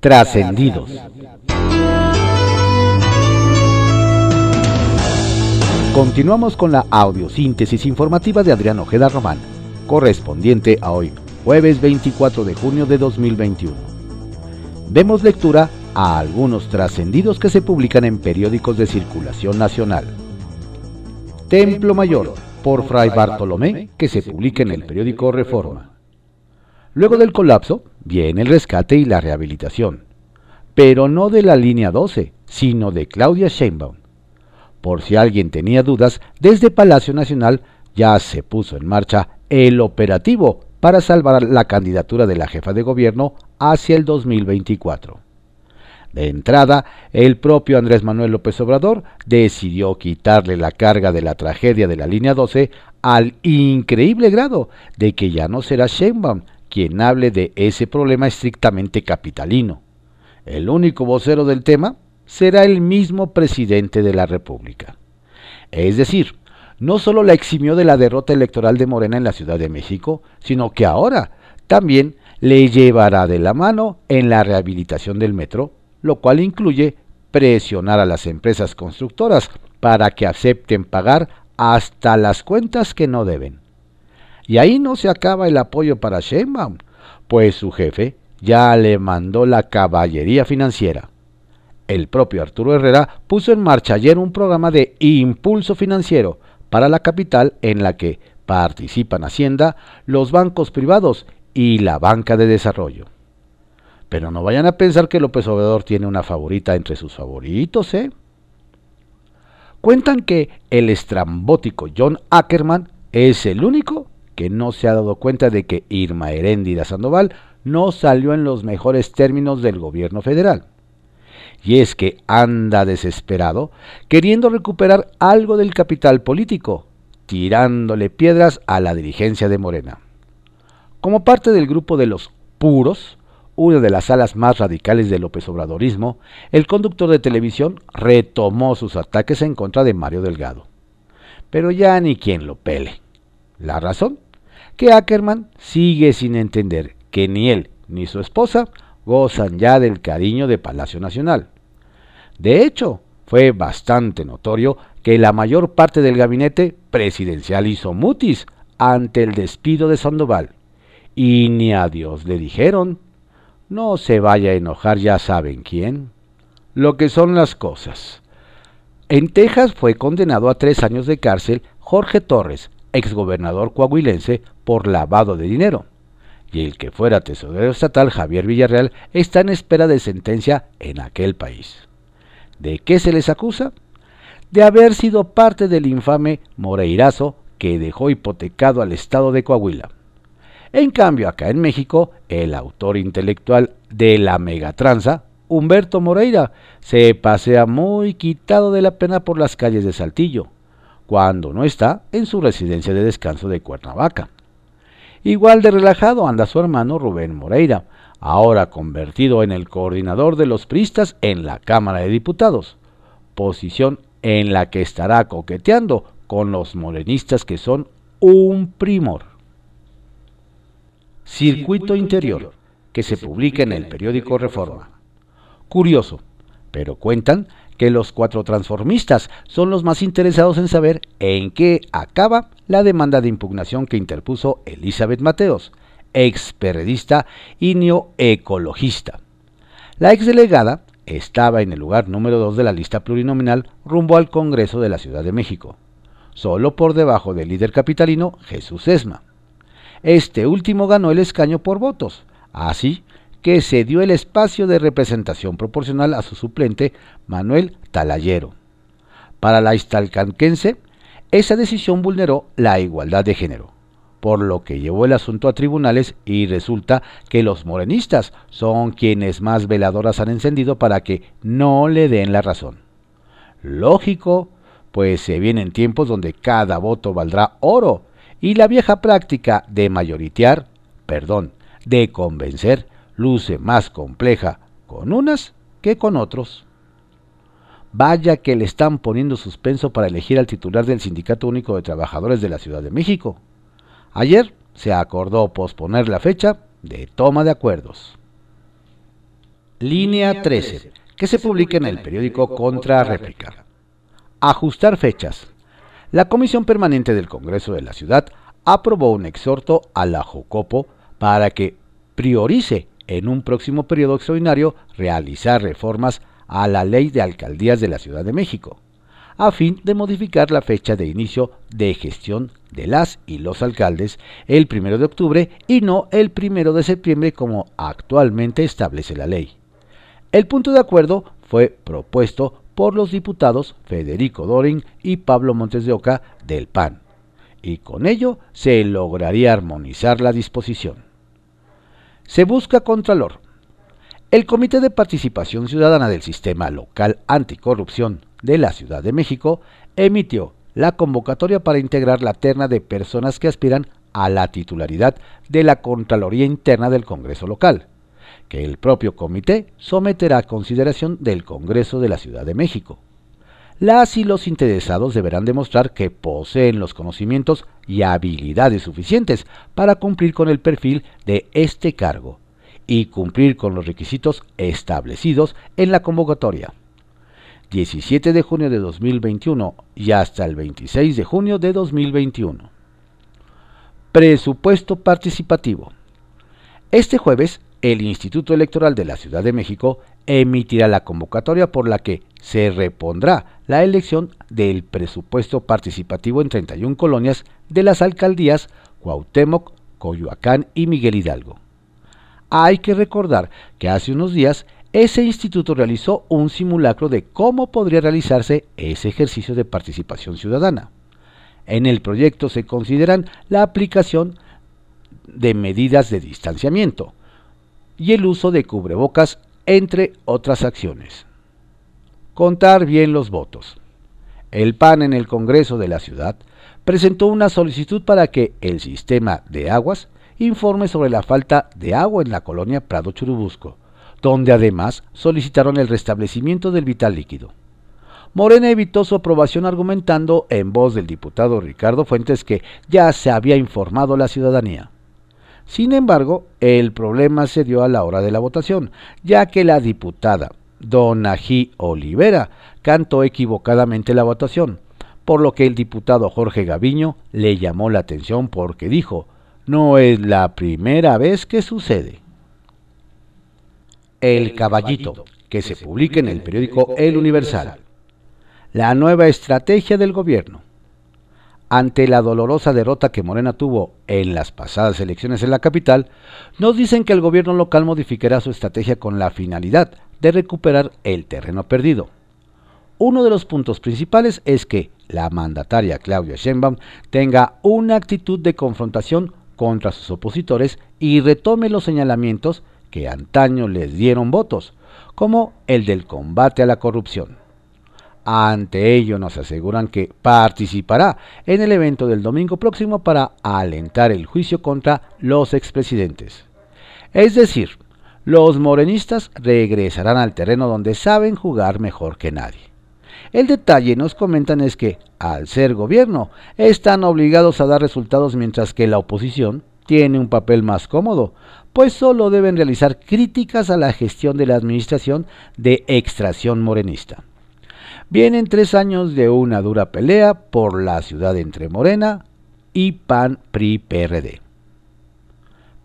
Trascendidos. Continuamos con la audiosíntesis informativa de Adrián Ojeda Román, correspondiente a hoy, jueves 24 de junio de 2021. Demos lectura a algunos trascendidos que se publican en periódicos de circulación nacional. Templo Mayor, por Fray Bartolomé, que se publica en el periódico Reforma. Luego del colapso, viene el rescate y la rehabilitación, pero no de la línea 12, sino de Claudia Sheinbaum. Por si alguien tenía dudas, desde Palacio Nacional ya se puso en marcha el operativo para salvar la candidatura de la jefa de gobierno hacia el 2024. De entrada, el propio Andrés Manuel López Obrador decidió quitarle la carga de la tragedia de la línea 12 al increíble grado de que ya no será Sheinbaum quien hable de ese problema estrictamente capitalino. El único vocero del tema será el mismo presidente de la República. Es decir, no solo la eximió de la derrota electoral de Morena en la Ciudad de México, sino que ahora también le llevará de la mano en la rehabilitación del metro lo cual incluye presionar a las empresas constructoras para que acepten pagar hasta las cuentas que no deben. Y ahí no se acaba el apoyo para Sheinbaum, pues su jefe ya le mandó la caballería financiera. El propio Arturo Herrera puso en marcha ayer un programa de impulso financiero para la capital en la que participan Hacienda, los bancos privados y la banca de desarrollo. Pero no vayan a pensar que López Obrador tiene una favorita entre sus favoritos, ¿eh? Cuentan que el estrambótico John Ackerman es el único que no se ha dado cuenta de que Irma Heréndira Sandoval no salió en los mejores términos del gobierno federal. Y es que anda desesperado queriendo recuperar algo del capital político, tirándole piedras a la dirigencia de Morena. Como parte del grupo de los puros, una de las alas más radicales del López Obradorismo, el conductor de televisión retomó sus ataques en contra de Mario Delgado. Pero ya ni quien lo pele. ¿La razón? Que Ackerman sigue sin entender que ni él ni su esposa gozan ya del cariño de Palacio Nacional. De hecho, fue bastante notorio que la mayor parte del gabinete presidencial hizo mutis ante el despido de Sandoval. Y ni a Dios le dijeron. No se vaya a enojar, ya saben quién. Lo que son las cosas. En Texas fue condenado a tres años de cárcel Jorge Torres, exgobernador coahuilense, por lavado de dinero. Y el que fuera tesorero estatal Javier Villarreal está en espera de sentencia en aquel país. ¿De qué se les acusa? De haber sido parte del infame Moreirazo que dejó hipotecado al estado de Coahuila. En cambio, acá en México, el autor intelectual de la megatranza, Humberto Moreira, se pasea muy quitado de la pena por las calles de Saltillo, cuando no está en su residencia de descanso de Cuernavaca. Igual de relajado anda su hermano Rubén Moreira, ahora convertido en el coordinador de los pristas en la Cámara de Diputados, posición en la que estará coqueteando con los morenistas que son un primor. Circuito Interior, que se publica en el periódico Reforma. Curioso, pero cuentan que los cuatro transformistas son los más interesados en saber en qué acaba la demanda de impugnación que interpuso Elizabeth Mateos, ex periodista y neoecologista. La exdelegada estaba en el lugar número 2 de la lista plurinominal rumbo al Congreso de la Ciudad de México, solo por debajo del líder capitalino Jesús Esma. Este último ganó el escaño por votos, así que se dio el espacio de representación proporcional a su suplente Manuel Talayero. Para la istalcanquense, esa decisión vulneró la igualdad de género, por lo que llevó el asunto a tribunales y resulta que los morenistas son quienes más veladoras han encendido para que no le den la razón. Lógico, pues se vienen tiempos donde cada voto valdrá oro y la vieja práctica de mayoritear, perdón, de convencer, luce más compleja con unas que con otros. Vaya que le están poniendo suspenso para elegir al titular del Sindicato Único de Trabajadores de la Ciudad de México. Ayer se acordó posponer la fecha de toma de acuerdos. Línea 13, que se publica en el periódico Contra Réplica. Ajustar fechas. La Comisión Permanente del Congreso de la Ciudad aprobó un exhorto a la Jocopo para que priorice en un próximo periodo extraordinario realizar reformas a la Ley de Alcaldías de la Ciudad de México, a fin de modificar la fecha de inicio de gestión de las y los alcaldes el 1 de octubre y no el 1 de septiembre como actualmente establece la ley. El punto de acuerdo fue propuesto por los diputados Federico Dorin y Pablo Montes de Oca del PAN, y con ello se lograría armonizar la disposición. Se busca Contralor. El Comité de Participación Ciudadana del Sistema Local Anticorrupción de la Ciudad de México emitió la convocatoria para integrar la terna de personas que aspiran a la titularidad de la Contraloría Interna del Congreso local, que el propio comité someterá a consideración del Congreso de la Ciudad de México. Las y los interesados deberán demostrar que poseen los conocimientos y habilidades suficientes para cumplir con el perfil de este cargo y cumplir con los requisitos establecidos en la convocatoria. 17 de junio de 2021 y hasta el 26 de junio de 2021. Presupuesto participativo. Este jueves, el Instituto Electoral de la Ciudad de México emitirá la convocatoria por la que se repondrá la elección del presupuesto participativo en 31 colonias de las alcaldías Cuauhtémoc, Coyoacán y Miguel Hidalgo. Hay que recordar que hace unos días ese instituto realizó un simulacro de cómo podría realizarse ese ejercicio de participación ciudadana. En el proyecto se consideran la aplicación de medidas de distanciamiento y el uso de cubrebocas entre otras acciones. Contar bien los votos. El PAN en el Congreso de la Ciudad presentó una solicitud para que el sistema de aguas informe sobre la falta de agua en la colonia Prado Churubusco, donde además solicitaron el restablecimiento del vital líquido. Morena evitó su aprobación argumentando en voz del diputado Ricardo Fuentes que ya se había informado la ciudadanía. Sin embargo, el problema se dio a la hora de la votación, ya que la diputada Donají Olivera cantó equivocadamente la votación, por lo que el diputado Jorge Gaviño le llamó la atención porque dijo, no es la primera vez que sucede. El caballito, que se publica en el periódico El Universal. La nueva estrategia del gobierno ante la dolorosa derrota que Morena tuvo en las pasadas elecciones en la capital, nos dicen que el gobierno local modificará su estrategia con la finalidad de recuperar el terreno perdido. Uno de los puntos principales es que la mandataria Claudia Sheinbaum tenga una actitud de confrontación contra sus opositores y retome los señalamientos que antaño les dieron votos, como el del combate a la corrupción. Ante ello nos aseguran que participará en el evento del domingo próximo para alentar el juicio contra los expresidentes. Es decir, los morenistas regresarán al terreno donde saben jugar mejor que nadie. El detalle nos comentan es que, al ser gobierno, están obligados a dar resultados mientras que la oposición tiene un papel más cómodo, pues solo deben realizar críticas a la gestión de la administración de extracción morenista. Vienen tres años de una dura pelea por la ciudad entre Morena y PAN PRI PRD.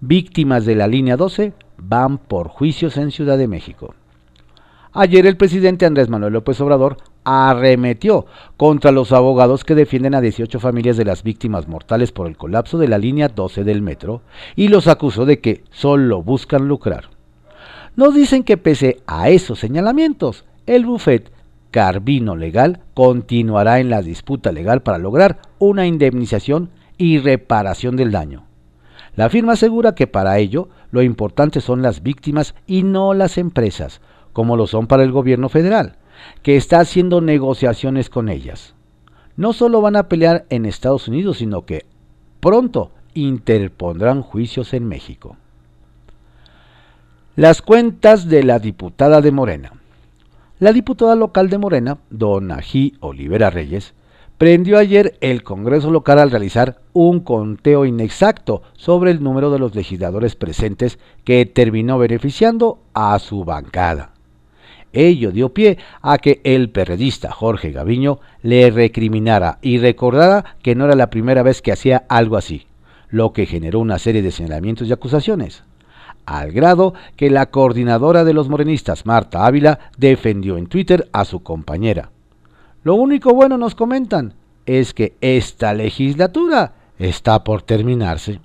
Víctimas de la línea 12 van por juicios en Ciudad de México. Ayer el presidente Andrés Manuel López Obrador arremetió contra los abogados que defienden a 18 familias de las víctimas mortales por el colapso de la línea 12 del metro y los acusó de que solo buscan lucrar. Nos dicen que pese a esos señalamientos, el bufet Carbino Legal continuará en la disputa legal para lograr una indemnización y reparación del daño. La firma asegura que para ello lo importante son las víctimas y no las empresas, como lo son para el gobierno federal, que está haciendo negociaciones con ellas. No solo van a pelear en Estados Unidos, sino que pronto interpondrán juicios en México. Las cuentas de la diputada de Morena. La diputada local de Morena, Dona G. Olivera Reyes, prendió ayer el Congreso local al realizar un conteo inexacto sobre el número de los legisladores presentes que terminó beneficiando a su bancada. Ello dio pie a que el periodista Jorge Gaviño le recriminara y recordara que no era la primera vez que hacía algo así, lo que generó una serie de señalamientos y acusaciones, al grado que la coordinadora de los morenistas, Marta Ávila, defendió en Twitter a su compañera. Lo único bueno, nos comentan, es que esta legislatura está por terminarse.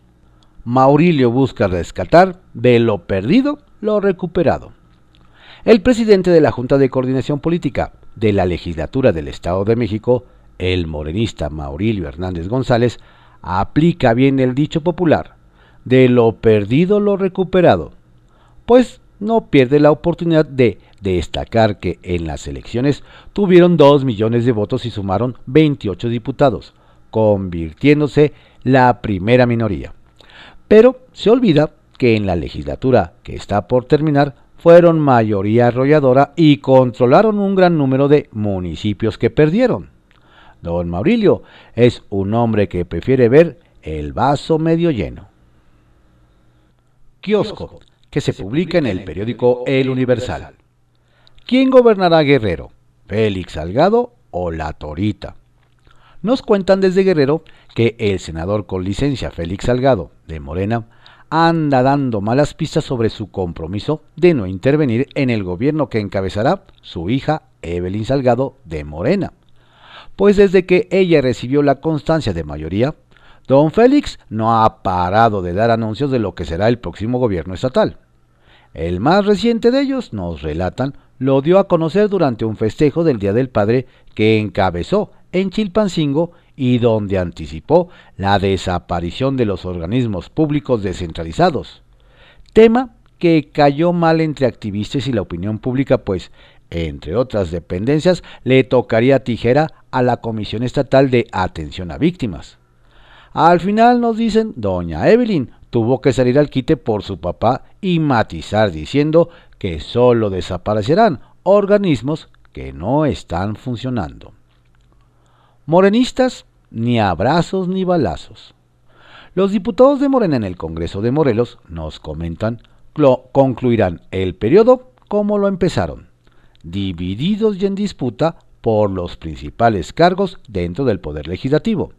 Maurilio busca rescatar de lo perdido lo recuperado. El presidente de la Junta de Coordinación Política de la Legislatura del Estado de México, el morenista Maurilio Hernández González, aplica bien el dicho popular, de lo perdido lo recuperado, pues no pierde la oportunidad de destacar que en las elecciones tuvieron 2 millones de votos y sumaron 28 diputados, convirtiéndose la primera minoría. Pero se olvida que en la legislatura que está por terminar fueron mayoría arrolladora y controlaron un gran número de municipios que perdieron. Don Maurilio es un hombre que prefiere ver el vaso medio lleno. Kiosco, que se publica en el periódico El Universal. ¿Quién gobernará Guerrero? ¿Félix Salgado o La Torita? Nos cuentan desde Guerrero que el senador con licencia Félix Salgado, de Morena, anda dando malas pistas sobre su compromiso de no intervenir en el gobierno que encabezará su hija Evelyn Salgado de Morena. Pues desde que ella recibió la constancia de mayoría, don Félix no ha parado de dar anuncios de lo que será el próximo gobierno estatal. El más reciente de ellos, nos relatan, lo dio a conocer durante un festejo del Día del Padre que encabezó en Chilpancingo y donde anticipó la desaparición de los organismos públicos descentralizados, tema que cayó mal entre activistas y la opinión pública, pues, entre otras dependencias, le tocaría tijera a la Comisión Estatal de Atención a Víctimas. Al final nos dicen, doña Evelyn tuvo que salir al quite por su papá y matizar diciendo que solo desaparecerán organismos que no están funcionando. Morenistas ni abrazos ni balazos. Los diputados de Morena en el Congreso de Morelos, nos comentan, concluirán el periodo como lo empezaron, divididos y en disputa por los principales cargos dentro del Poder Legislativo.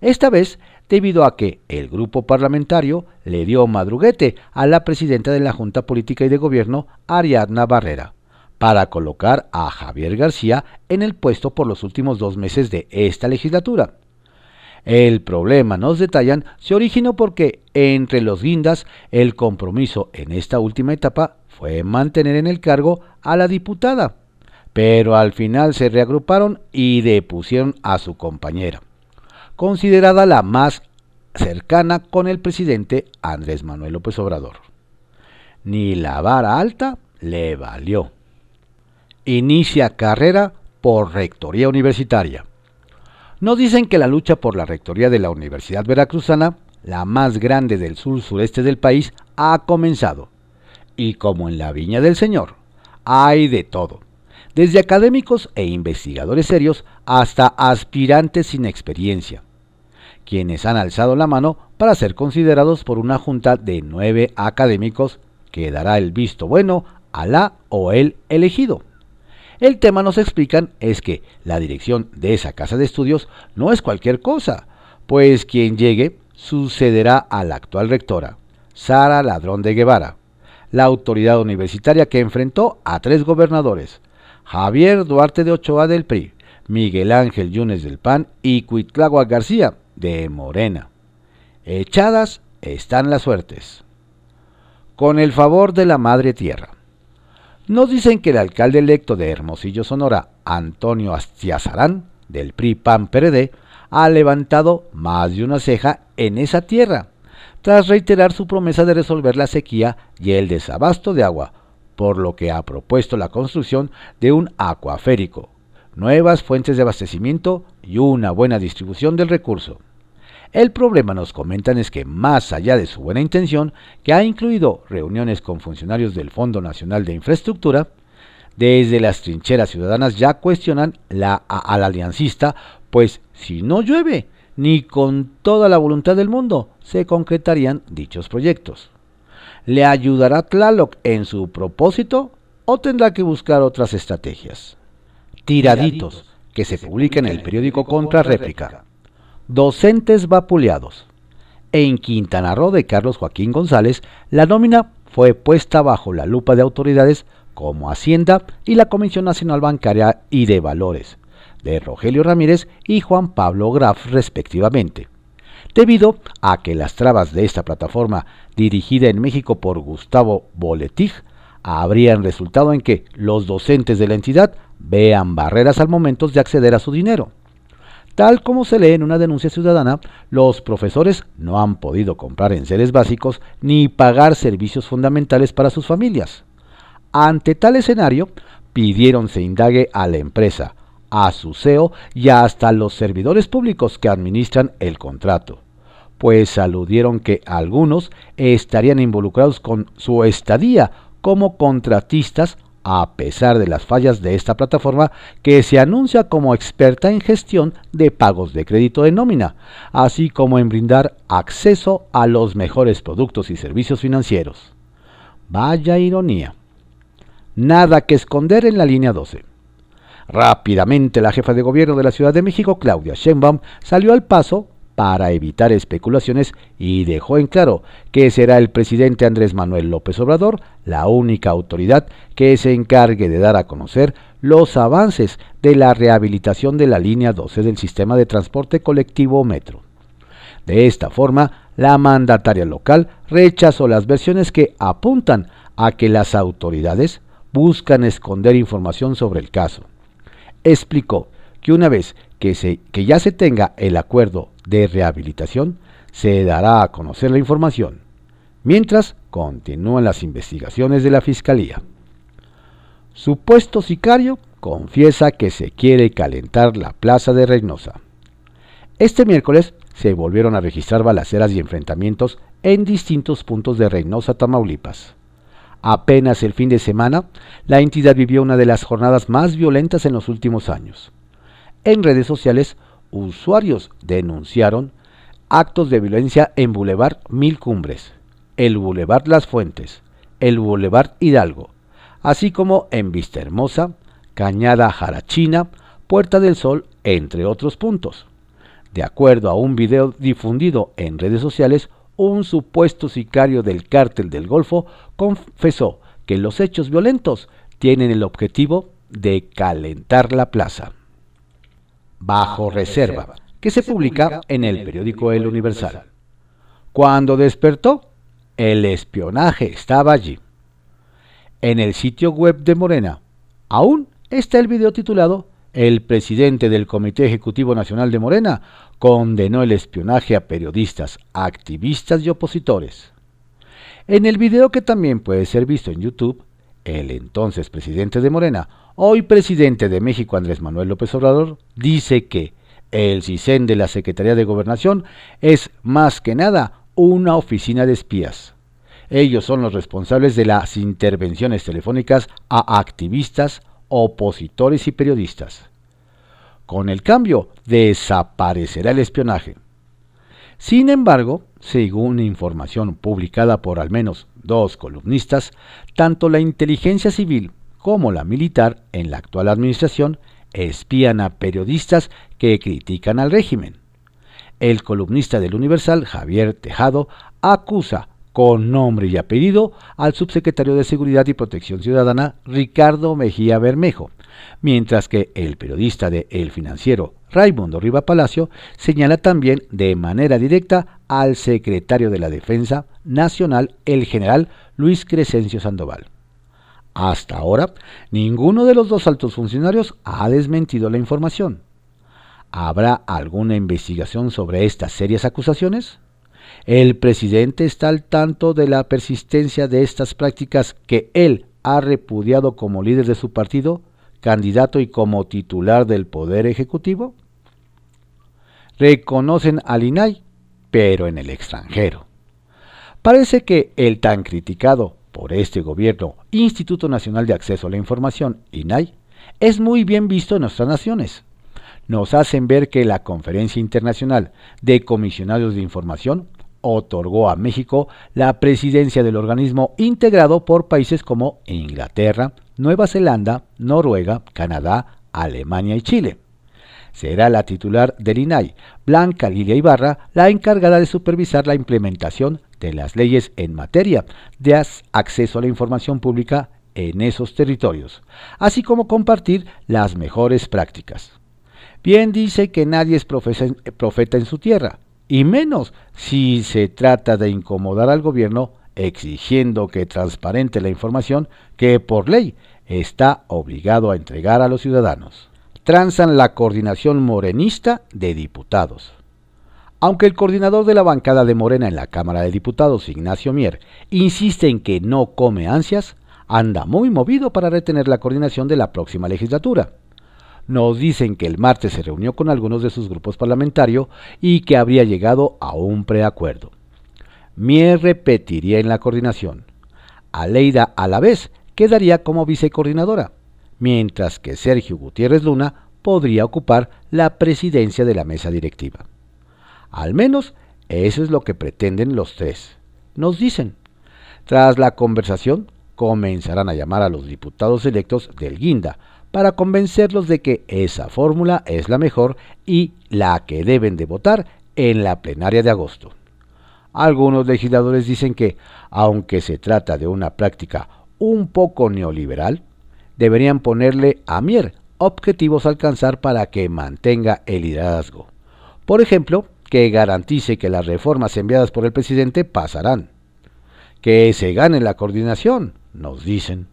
Esta vez debido a que el grupo parlamentario le dio madruguete a la presidenta de la Junta Política y de Gobierno, Ariadna Barrera, para colocar a Javier García en el puesto por los últimos dos meses de esta legislatura. El problema, nos detallan, se originó porque entre los guindas el compromiso en esta última etapa fue mantener en el cargo a la diputada, pero al final se reagruparon y depusieron a su compañera, considerada la más cercana con el presidente Andrés Manuel López Obrador. Ni la vara alta le valió inicia carrera por Rectoría Universitaria. Nos dicen que la lucha por la Rectoría de la Universidad Veracruzana, la más grande del sur sureste del país, ha comenzado. Y como en la Viña del Señor, hay de todo, desde académicos e investigadores serios hasta aspirantes sin experiencia, quienes han alzado la mano para ser considerados por una junta de nueve académicos que dará el visto bueno a la o el elegido. El tema nos explican es que la dirección de esa casa de estudios no es cualquier cosa, pues quien llegue sucederá a la actual rectora, Sara Ladrón de Guevara, la autoridad universitaria que enfrentó a tres gobernadores, Javier Duarte de Ochoa del PRI, Miguel Ángel Yunes del PAN y Cuitlagua García de Morena. Echadas están las suertes. Con el favor de la Madre Tierra. Nos dicen que el alcalde electo de Hermosillo, Sonora, Antonio Astiazarán, del PRI PAN PRD, ha levantado más de una ceja en esa tierra, tras reiterar su promesa de resolver la sequía y el desabasto de agua, por lo que ha propuesto la construcción de un acuaférico, nuevas fuentes de abastecimiento y una buena distribución del recurso. El problema, nos comentan, es que más allá de su buena intención, que ha incluido reuniones con funcionarios del Fondo Nacional de Infraestructura, desde las trincheras ciudadanas ya cuestionan la, al aliancista, pues si no llueve, ni con toda la voluntad del mundo se concretarían dichos proyectos. ¿Le ayudará Tlaloc en su propósito o tendrá que buscar otras estrategias? Tiraditos, que se publica en el periódico Contra Réplica. Docentes vapuleados. En Quintana Roo de Carlos Joaquín González, la nómina fue puesta bajo la lupa de autoridades como Hacienda y la Comisión Nacional Bancaria y de Valores, de Rogelio Ramírez y Juan Pablo Graf respectivamente, debido a que las trabas de esta plataforma dirigida en México por Gustavo Boletig habrían resultado en que los docentes de la entidad vean barreras al momento de acceder a su dinero. Tal como se lee en una denuncia ciudadana, los profesores no han podido comprar enseres básicos ni pagar servicios fundamentales para sus familias. Ante tal escenario, pidieron se indague a la empresa, a su CEO y hasta los servidores públicos que administran el contrato, pues aludieron que algunos estarían involucrados con su estadía como contratistas a pesar de las fallas de esta plataforma que se anuncia como experta en gestión de pagos de crédito de nómina, así como en brindar acceso a los mejores productos y servicios financieros. Vaya ironía. Nada que esconder en la línea 12. Rápidamente la jefa de gobierno de la Ciudad de México, Claudia Sheinbaum, salió al paso para evitar especulaciones y dejó en claro que será el presidente Andrés Manuel López Obrador la única autoridad que se encargue de dar a conocer los avances de la rehabilitación de la línea 12 del sistema de transporte colectivo Metro. De esta forma, la mandataria local rechazó las versiones que apuntan a que las autoridades buscan esconder información sobre el caso. Explicó que una vez que, se, que ya se tenga el acuerdo de rehabilitación, se dará a conocer la información, mientras continúan las investigaciones de la Fiscalía. Supuesto sicario confiesa que se quiere calentar la plaza de Reynosa. Este miércoles se volvieron a registrar balaceras y enfrentamientos en distintos puntos de Reynosa, Tamaulipas. Apenas el fin de semana, la entidad vivió una de las jornadas más violentas en los últimos años. En redes sociales, usuarios denunciaron actos de violencia en Boulevard Mil Cumbres, el Boulevard Las Fuentes, el Boulevard Hidalgo, así como en Vista Hermosa, Cañada Jarachina, Puerta del Sol, entre otros puntos. De acuerdo a un video difundido en redes sociales, un supuesto sicario del cártel del Golfo confesó que los hechos violentos tienen el objetivo de calentar la plaza bajo reserva, que se publica en el periódico El Universal. Cuando despertó, el espionaje estaba allí. En el sitio web de Morena aún está el video titulado El presidente del Comité Ejecutivo Nacional de Morena condenó el espionaje a periodistas, activistas y opositores. En el video que también puede ser visto en YouTube, el entonces presidente de Morena, hoy presidente de México Andrés Manuel López Obrador, dice que el CISEN de la Secretaría de Gobernación es más que nada una oficina de espías. Ellos son los responsables de las intervenciones telefónicas a activistas, opositores y periodistas. Con el cambio, desaparecerá el espionaje. Sin embargo, según información publicada por al menos dos columnistas, tanto la inteligencia civil como la militar en la actual administración espían a periodistas que critican al régimen. El columnista del Universal, Javier Tejado, acusa con nombre y apellido al subsecretario de Seguridad y Protección Ciudadana, Ricardo Mejía Bermejo, mientras que el periodista de El Financiero, Raimundo Riva Palacio, señala también de manera directa al secretario de la Defensa Nacional, el general Luis Crescencio Sandoval. Hasta ahora, ninguno de los dos altos funcionarios ha desmentido la información. ¿Habrá alguna investigación sobre estas serias acusaciones? ¿El presidente está al tanto de la persistencia de estas prácticas que él ha repudiado como líder de su partido, candidato y como titular del Poder Ejecutivo? Reconocen al INAI, pero en el extranjero. Parece que el tan criticado por este gobierno, Instituto Nacional de Acceso a la Información, INAI, es muy bien visto en nuestras naciones. Nos hacen ver que la Conferencia Internacional de Comisionados de Información otorgó a México la presidencia del organismo integrado por países como Inglaterra, Nueva Zelanda, Noruega, Canadá, Alemania y Chile. Será la titular del INAI, Blanca Lilia Ibarra, la encargada de supervisar la implementación de las leyes en materia de acceso a la información pública en esos territorios, así como compartir las mejores prácticas. Bien dice que nadie es profeta en su tierra, y menos si se trata de incomodar al gobierno exigiendo que transparente la información que por ley está obligado a entregar a los ciudadanos. Transan la coordinación morenista de diputados. Aunque el coordinador de la bancada de Morena en la Cámara de Diputados, Ignacio Mier, insiste en que no come ansias, anda muy movido para retener la coordinación de la próxima legislatura nos dicen que el martes se reunió con algunos de sus grupos parlamentarios y que habría llegado a un preacuerdo. Mier repetiría en la coordinación. Aleida a la vez quedaría como vicecoordinadora, mientras que Sergio Gutiérrez Luna podría ocupar la presidencia de la mesa directiva. Al menos eso es lo que pretenden los tres. Nos dicen. Tras la conversación, comenzarán a llamar a los diputados electos del Guinda para convencerlos de que esa fórmula es la mejor y la que deben de votar en la plenaria de agosto. Algunos legisladores dicen que, aunque se trata de una práctica un poco neoliberal, deberían ponerle a Mier objetivos a alcanzar para que mantenga el liderazgo. Por ejemplo, que garantice que las reformas enviadas por el presidente pasarán. Que se gane la coordinación, nos dicen.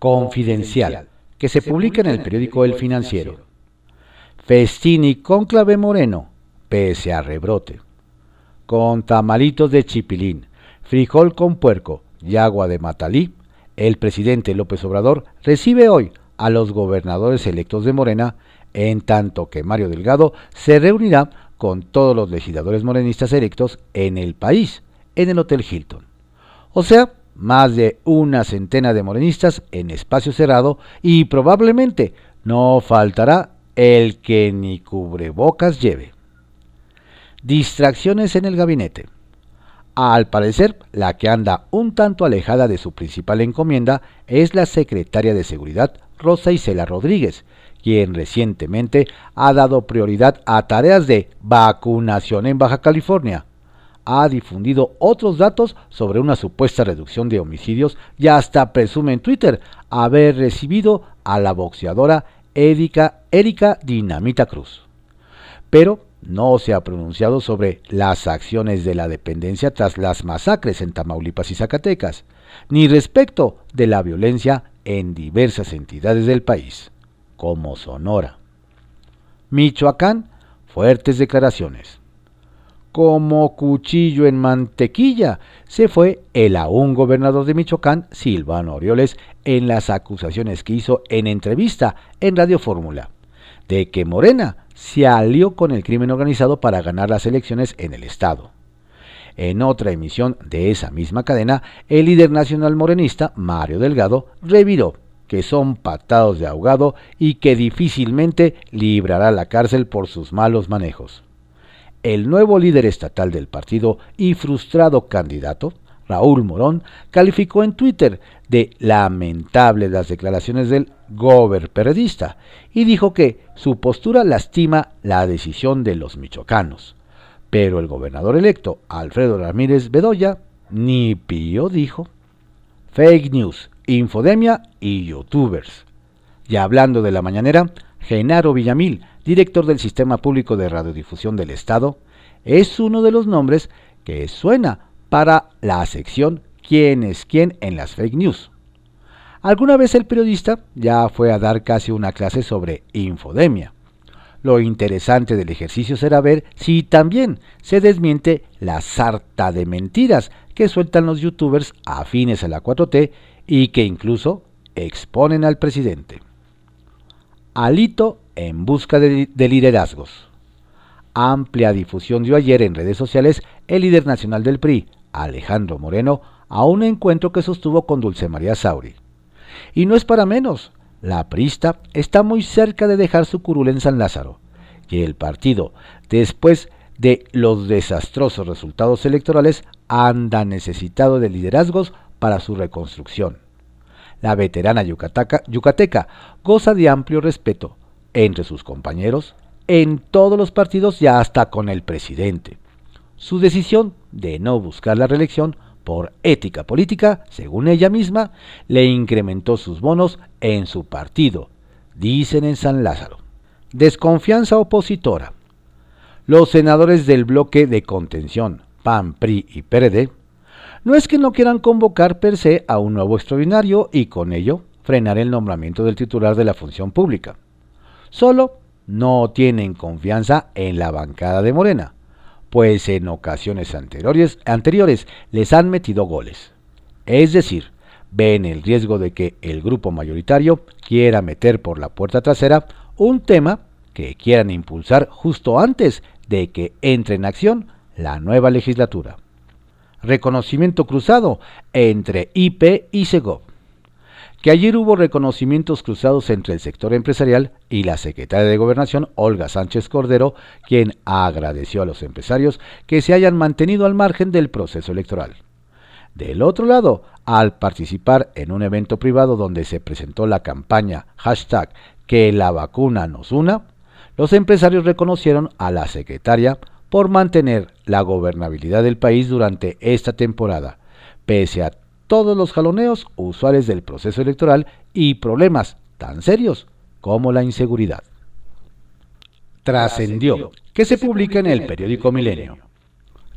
Confidencial que se publica en el periódico El Financiero. Festini con clave moreno, pese a rebrote. Con tamalitos de chipilín, frijol con puerco y agua de matalí, el presidente López Obrador recibe hoy a los gobernadores electos de Morena, en tanto que Mario Delgado se reunirá con todos los legisladores morenistas electos en el país, en el Hotel Hilton. O sea, más de una centena de morenistas en espacio cerrado y probablemente no faltará el que ni cubrebocas lleve. Distracciones en el gabinete. Al parecer, la que anda un tanto alejada de su principal encomienda es la secretaria de Seguridad, Rosa Isela Rodríguez, quien recientemente ha dado prioridad a tareas de vacunación en Baja California, ha difundido otros datos sobre una supuesta reducción de homicidios y hasta presume en Twitter haber recibido a la boxeadora Erika, Erika Dinamita Cruz. Pero no se ha pronunciado sobre las acciones de la dependencia tras las masacres en Tamaulipas y Zacatecas, ni respecto de la violencia en diversas entidades del país, como Sonora. Michoacán, fuertes declaraciones como cuchillo en mantequilla se fue el aún gobernador de Michoacán, Silvano Orioles, en las acusaciones que hizo en entrevista en Radio Fórmula, de que Morena se alió con el crimen organizado para ganar las elecciones en el Estado. En otra emisión de esa misma cadena, el líder nacional morenista, Mario Delgado, reviró que son patados de ahogado y que difícilmente librará la cárcel por sus malos manejos el nuevo líder estatal del partido y frustrado candidato, Raúl Morón, calificó en Twitter de lamentable las declaraciones del gober periodista y dijo que su postura lastima la decisión de los michoacanos. Pero el gobernador electo, Alfredo Ramírez Bedoya, ni pío dijo. Fake news, infodemia y youtubers. Y hablando de la mañanera, Genaro Villamil, director del Sistema Público de Radiodifusión del Estado, es uno de los nombres que suena para la sección ¿Quién es quién en las fake news? Alguna vez el periodista ya fue a dar casi una clase sobre infodemia. Lo interesante del ejercicio será ver si también se desmiente la sarta de mentiras que sueltan los youtubers afines a la 4T y que incluso exponen al presidente. Alito en busca de, liderazgos. Amplia difusión dio ayer en redes sociales el líder nacional del PRI, Alejandro Moreno, a un encuentro que sostuvo con Dulce María Sauri. Y no es para menos, la prista está muy cerca de dejar su curul en San Lázaro, y el partido, después de los desastrosos resultados electorales, anda necesitado de liderazgos para su reconstrucción. La veterana yucateca goza de amplio respeto entre sus compañeros, en todos los partidos y hasta con el presidente. Su decisión de no buscar la reelección por ética política, según ella misma, le incrementó sus bonos en su partido, dicen en San Lázaro. Desconfianza opositora. Los senadores del bloque de contención, PAN, PRI y PRD, no es que no quieran convocar per se a un nuevo extraordinario y con ello frenar el nombramiento del titular de la función pública. Solo no tienen confianza en la bancada de Morena, pues en ocasiones anteriores, les han metido goles. Es decir, ven el riesgo de que el grupo mayoritario quiera meter por la puerta trasera un tema que quieran impulsar justo antes de que entre en acción la nueva legislatura. Reconocimiento cruzado entre IP y SEGOV. Ayer hubo reconocimientos cruzados entre el sector empresarial y la secretaria de Gobernación, Olga Sánchez Cordero, quien agradeció a los empresarios que se hayan mantenido al margen del proceso electoral. Del otro lado, al participar en un evento privado donde se presentó la campaña que la vacuna nos una, los empresarios reconocieron a la secretaria por mantener la gobernabilidad del país durante esta temporada, pese a todos los jaloneos usuales del proceso electoral y problemas tan serios como la inseguridad. Trascendió que se publica en el periódico Milenio.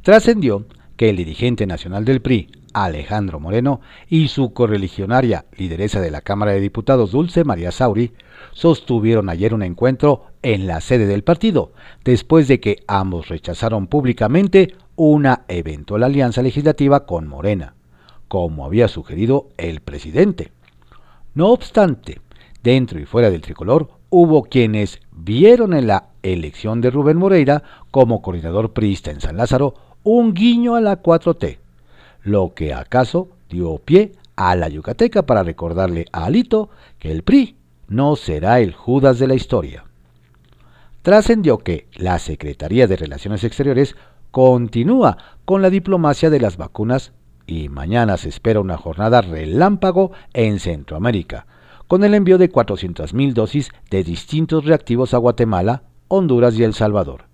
Trascendió que el dirigente nacional del PRI, Alejandro Moreno, y su correligionaria lideresa de la Cámara de Diputados, Dulce María Sauri, sostuvieron ayer un encuentro en la sede del partido, después de que ambos rechazaron públicamente una eventual alianza legislativa con Morena, como había sugerido el presidente. No obstante, dentro y fuera del tricolor hubo quienes vieron en la elección de Rubén Moreira como coordinador priista en San Lázaro un guiño a la 4T, lo que acaso dio pie a la Yucateca para recordarle a Alito que el PRI no será el Judas de la historia. Trascendió que la Secretaría de Relaciones Exteriores continúa con la diplomacia de las vacunas y mañana se espera una jornada relámpago en Centroamérica, con el envío de 400.000 dosis de distintos reactivos a Guatemala, Honduras y El Salvador.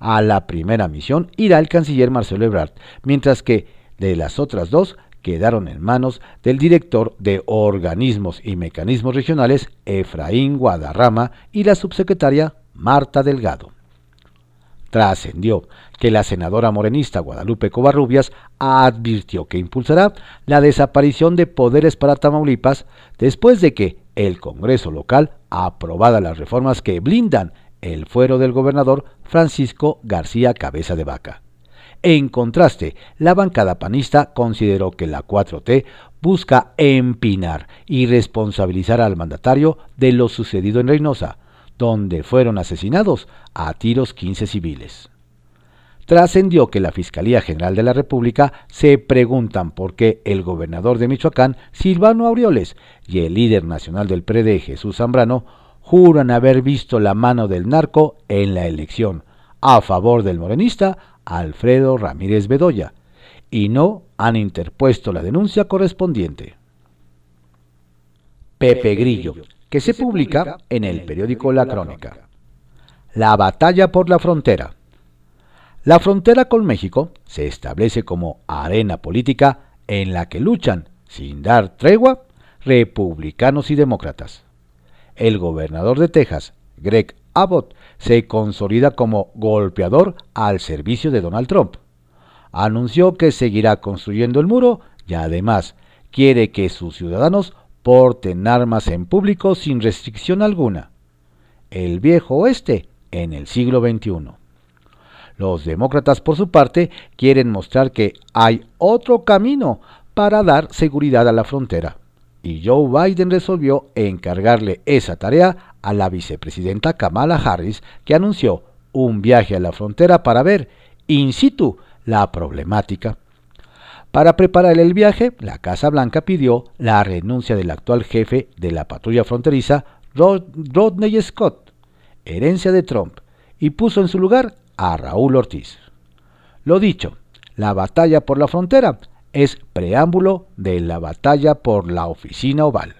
A la primera misión irá el canciller Marcelo Ebrard, mientras que de las otras dos quedaron en manos del director de Organismos y Mecanismos Regionales, Efraín Guadarrama, y la subsecretaria Marta Delgado. Trascendió que la senadora morenista Guadalupe Covarrubias advirtió que impulsará la desaparición de poderes para Tamaulipas después de que el Congreso local aprobara las reformas que blindan el fuero del gobernador Francisco García Cabeza de Vaca. En contraste, la bancada panista consideró que la 4T busca empinar y responsabilizar al mandatario de lo sucedido en Reynosa, donde fueron asesinados a tiros 15 civiles. Trascendió que la Fiscalía General de la República se preguntan por qué el gobernador de Michoacán, Silvano Aureoles, y el líder nacional del PRD, Jesús Zambrano, juran haber visto la mano del narco en la elección a favor del morenista Alfredo Ramírez Bedoya, y no han interpuesto la denuncia correspondiente. Pepe Grillo, que se publica en el periódico La Crónica. La batalla por la frontera. La frontera con México se establece como arena política en la que luchan, sin dar tregua, republicanos y demócratas. El gobernador de Texas, Greg Abbott se consolida como golpeador al servicio de Donald Trump. Anunció que seguirá construyendo el muro y además quiere que sus ciudadanos porten armas en público sin restricción alguna. El viejo oeste en el siglo XXI. Los demócratas, por su parte, quieren mostrar que hay otro camino para dar seguridad a la frontera. Y Joe Biden resolvió encargarle esa tarea a la vicepresidenta Kamala Harris, que anunció un viaje a la frontera para ver in situ la problemática. Para preparar el viaje, la Casa Blanca pidió la renuncia del actual jefe de la patrulla fronteriza, Rodney Scott, herencia de Trump, y puso en su lugar a Raúl Ortiz. Lo dicho, la batalla por la frontera es preámbulo de la batalla por la oficina oval.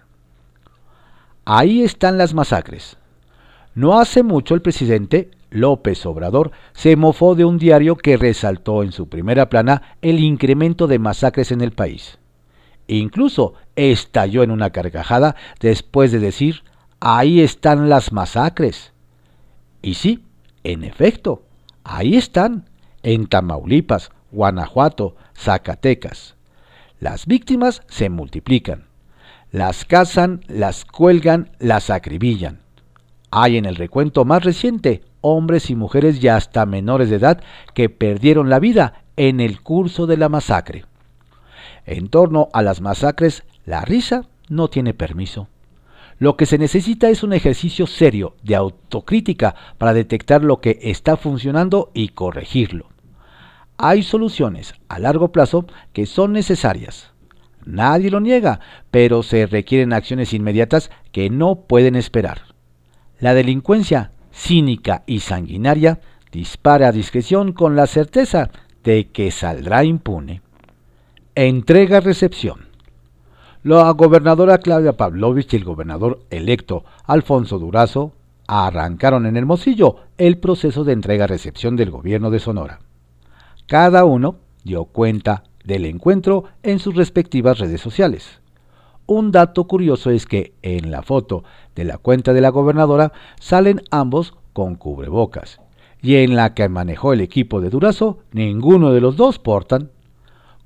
Ahí están las masacres. No hace mucho el presidente López Obrador se mofó de un diario que resaltó en su primera plana el incremento de masacres en el país. Incluso estalló en una carcajada después de decir, ahí están las masacres. Y sí, en efecto, ahí están, en Tamaulipas, Guanajuato, Zacatecas. Las víctimas se multiplican. Las cazan, las cuelgan, las acribillan. Hay en el recuento más reciente hombres y mujeres ya hasta menores de edad que perdieron la vida en el curso de la masacre. En torno a las masacres, la risa no tiene permiso. Lo que se necesita es un ejercicio serio de autocrítica para detectar lo que está funcionando y corregirlo. Hay soluciones a largo plazo que son necesarias. Nadie lo niega, pero se requieren acciones inmediatas que no pueden esperar. La delincuencia cínica y sanguinaria, dispara a discreción con la certeza de que saldrá impune. Entrega-recepción. La gobernadora Claudia Pavlovich y el gobernador electo Alfonso Durazo arrancaron en Hermosillo el proceso de entrega-recepción del gobierno de Sonora. Cada uno dio cuenta del encuentro en sus respectivas redes sociales. Un dato curioso es que en la foto de la cuenta de la gobernadora salen ambos con cubrebocas, y en la que manejó el equipo de Durazo, ninguno de los dos portan.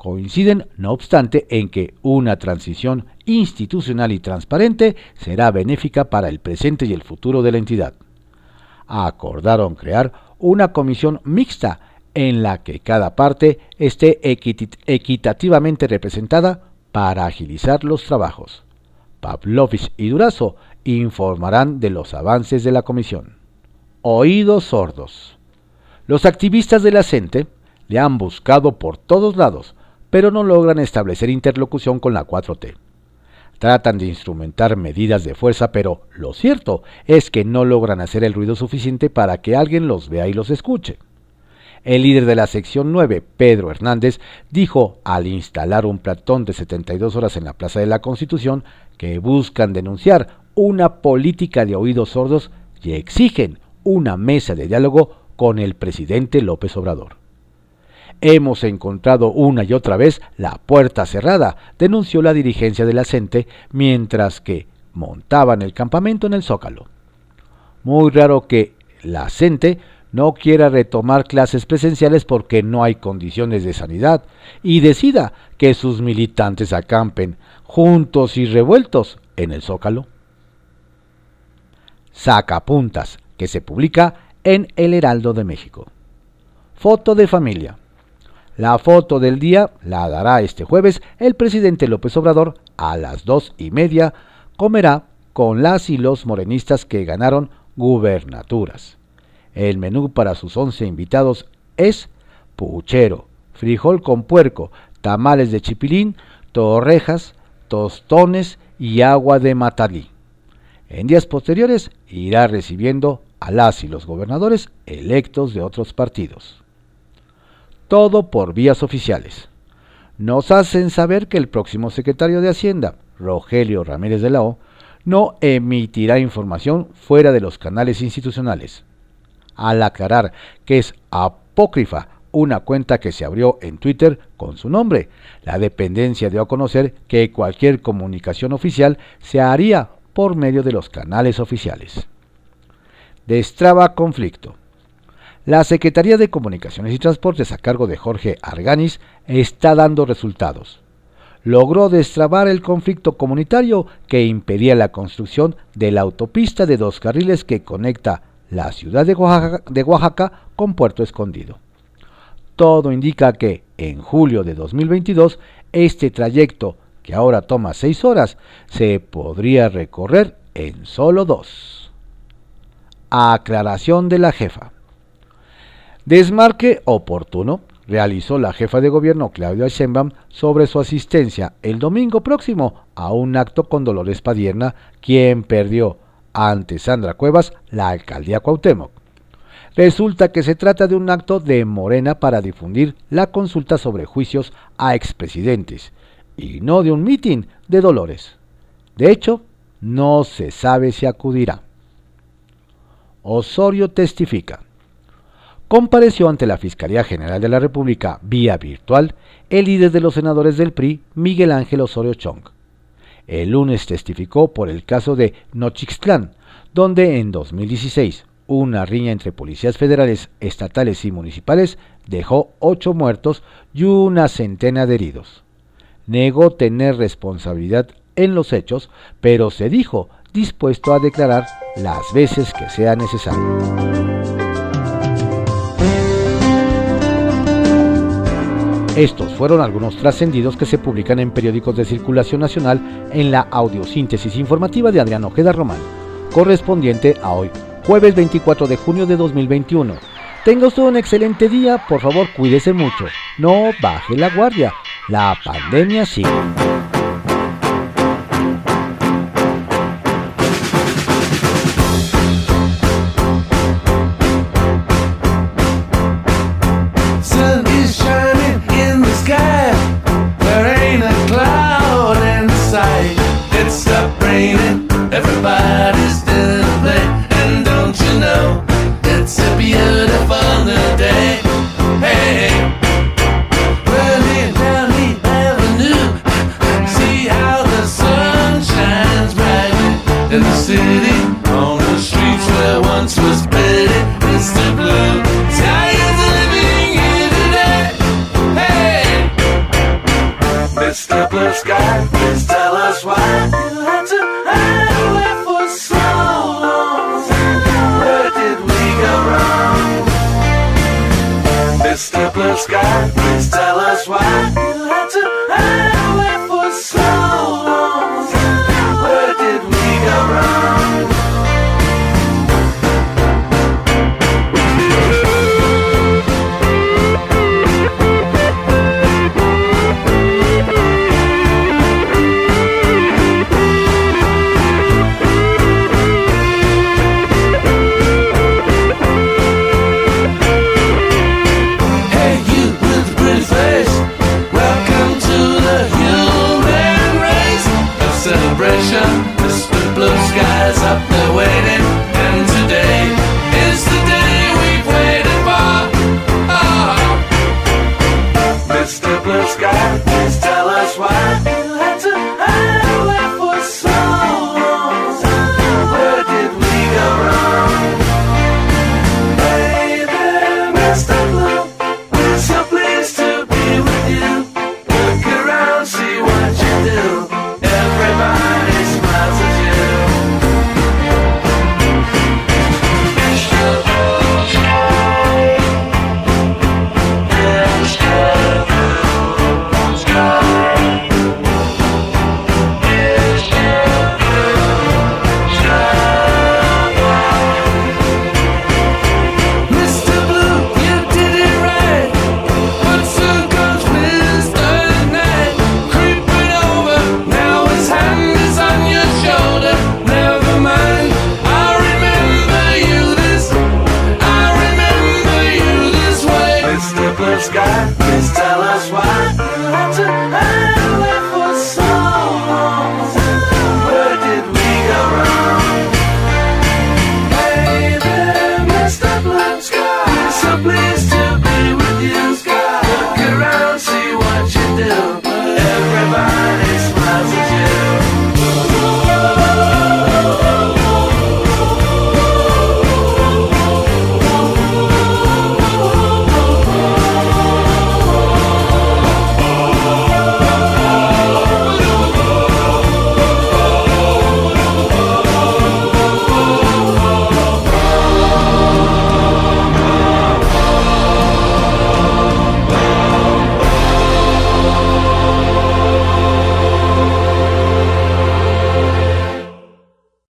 Coinciden, no obstante, en que una transición institucional y transparente será benéfica para el presente y el futuro de la entidad. Acordaron crear una comisión mixta en la que cada parte esté equitativamente representada para agilizar los trabajos. Pavlovich y Durazo informarán de los avances de la comisión. Oídos sordos. Los activistas de la CENTE le han buscado por todos lados, pero no logran establecer interlocución con la 4T. Tratan de instrumentar medidas de fuerza, pero lo cierto es que no logran hacer el ruido suficiente para que alguien los vea y los escuche. El líder de la sección 9, Pedro Hernández, dijo al instalar un platón de 72 horas en la Plaza de la Constitución que buscan denunciar una política de oídos sordos y exigen una mesa de diálogo con el presidente López Obrador. Hemos encontrado una y otra vez la puerta cerrada, denunció la dirigencia de la CENTE mientras que montaban el campamento en el Zócalo. Muy raro que la CENTE no quiera retomar clases presenciales porque no hay condiciones de sanidad y decida que sus militantes acampen juntos y revueltos en el Zócalo. Sacapuntas, que se publica en El Heraldo de México. Foto de familia. La foto del día la dará este jueves el presidente López Obrador a las dos y media. Comerá con las y los morenistas que ganaron gubernaturas. El menú para sus 11 invitados es puchero, frijol con puerco, tamales de chipilín, torrejas, tostones y agua de matalí. En días posteriores irá recibiendo a las y los gobernadores electos de otros partidos. Todo por vías oficiales. Nos hacen saber que el próximo secretario de Hacienda, Rogelio Ramírez de la O, no emitirá información fuera de los canales institucionales al aclarar que es apócrifa una cuenta que se abrió en Twitter con su nombre. La dependencia dio a conocer que cualquier comunicación oficial se haría por medio de los canales oficiales. Destraba conflicto. La Secretaría de Comunicaciones y Transportes a cargo de Jorge Arganis está dando resultados. Logró destrabar el conflicto comunitario que impedía la construcción de la autopista de dos carriles que conecta la ciudad de Oaxaca, con Puerto Escondido. Todo indica que en julio de 2022 este trayecto, que ahora toma seis horas, se podría recorrer en solo dos. Aclaración de la jefa. Desmarque oportuno realizó la jefa de gobierno Claudia Sheinbaum sobre su asistencia el domingo próximo a un acto con Dolores Padierna, quien perdió ante Sandra Cuevas la alcaldía Cuauhtémoc. Resulta que se trata de un acto de Morena para difundir la consulta sobre juicios a expresidentes y no de un mitin de Dolores. De hecho, no se sabe si acudirá. Osorio testifica. Compareció ante la Fiscalía General de la República vía virtual el líder de los senadores del PRI, Miguel Ángel Osorio Chong. El lunes testificó por el caso de Nochixtlán, donde en 2016 una riña entre policías federales, estatales y municipales dejó ocho muertos y una centena de heridos. Negó tener responsabilidad en los hechos, pero se dijo dispuesto a declarar las veces que sea necesario. Estos fueron algunos trascendidos que se publican en periódicos de circulación nacional en la audiosíntesis informativa de Adrián Ojeda Román, correspondiente a hoy, jueves 24 de junio de 2021. Tenga usted un excelente día, por favor cuídese mucho, no baje la guardia, la pandemia sigue.